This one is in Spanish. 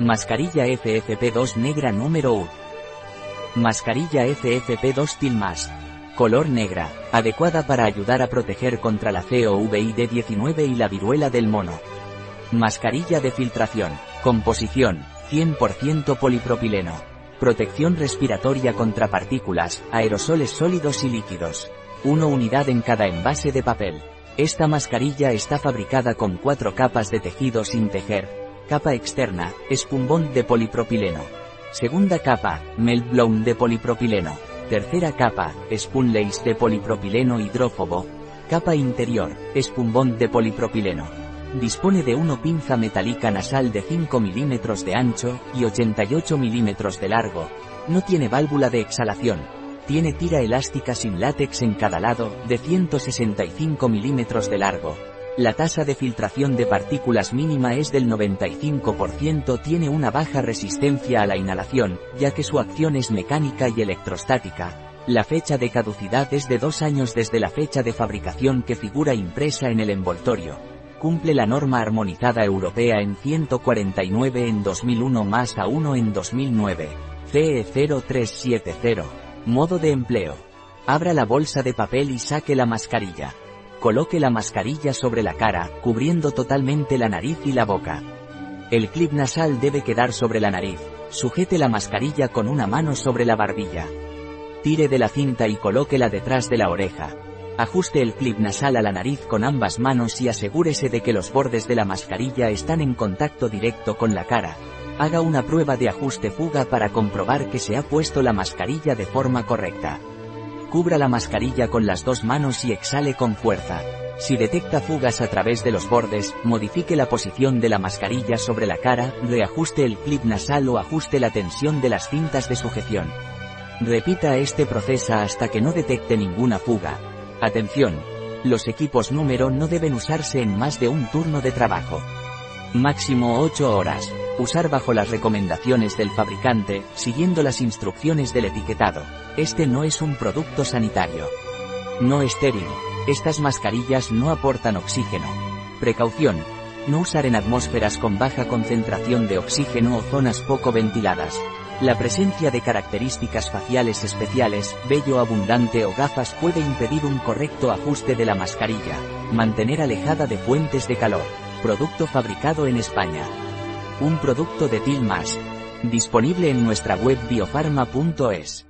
Mascarilla FFP2 negra número 1. Mascarilla FFP2 Tilmas. Color negra, adecuada para ayudar a proteger contra la COVID-19 y la viruela del mono. Mascarilla de filtración. Composición, 100% polipropileno. Protección respiratoria contra partículas, aerosoles sólidos y líquidos. Una unidad en cada envase de papel. Esta mascarilla está fabricada con cuatro capas de tejido sin tejer, Capa externa, espumbón de polipropileno. Segunda capa, meltblown de polipropileno. Tercera capa, spunlace de polipropileno hidrófobo. Capa interior, espumbón de polipropileno. Dispone de una pinza metálica nasal de 5 milímetros de ancho y 88 milímetros de largo. No tiene válvula de exhalación. Tiene tira elástica sin látex en cada lado, de 165 milímetros de largo. La tasa de filtración de partículas mínima es del 95%, tiene una baja resistencia a la inhalación, ya que su acción es mecánica y electrostática. La fecha de caducidad es de dos años desde la fecha de fabricación que figura impresa en el envoltorio. Cumple la norma armonizada europea en 149 en 2001 más a 1 en 2009. CE 0370. Modo de empleo. Abra la bolsa de papel y saque la mascarilla. Coloque la mascarilla sobre la cara, cubriendo totalmente la nariz y la boca. El clip nasal debe quedar sobre la nariz. Sujete la mascarilla con una mano sobre la barbilla. Tire de la cinta y colóquela detrás de la oreja. Ajuste el clip nasal a la nariz con ambas manos y asegúrese de que los bordes de la mascarilla están en contacto directo con la cara. Haga una prueba de ajuste fuga para comprobar que se ha puesto la mascarilla de forma correcta. Cubra la mascarilla con las dos manos y exhale con fuerza. Si detecta fugas a través de los bordes, modifique la posición de la mascarilla sobre la cara, reajuste el clip nasal o ajuste la tensión de las cintas de sujeción. Repita este proceso hasta que no detecte ninguna fuga. Atención. Los equipos número no deben usarse en más de un turno de trabajo. Máximo 8 horas. Usar bajo las recomendaciones del fabricante, siguiendo las instrucciones del etiquetado. Este no es un producto sanitario. No estéril. Estas mascarillas no aportan oxígeno. Precaución. No usar en atmósferas con baja concentración de oxígeno o zonas poco ventiladas. La presencia de características faciales especiales, vello abundante o gafas puede impedir un correcto ajuste de la mascarilla. Mantener alejada de fuentes de calor. Producto fabricado en España. Un producto de Tilmas. Disponible en nuestra web biofarma.es.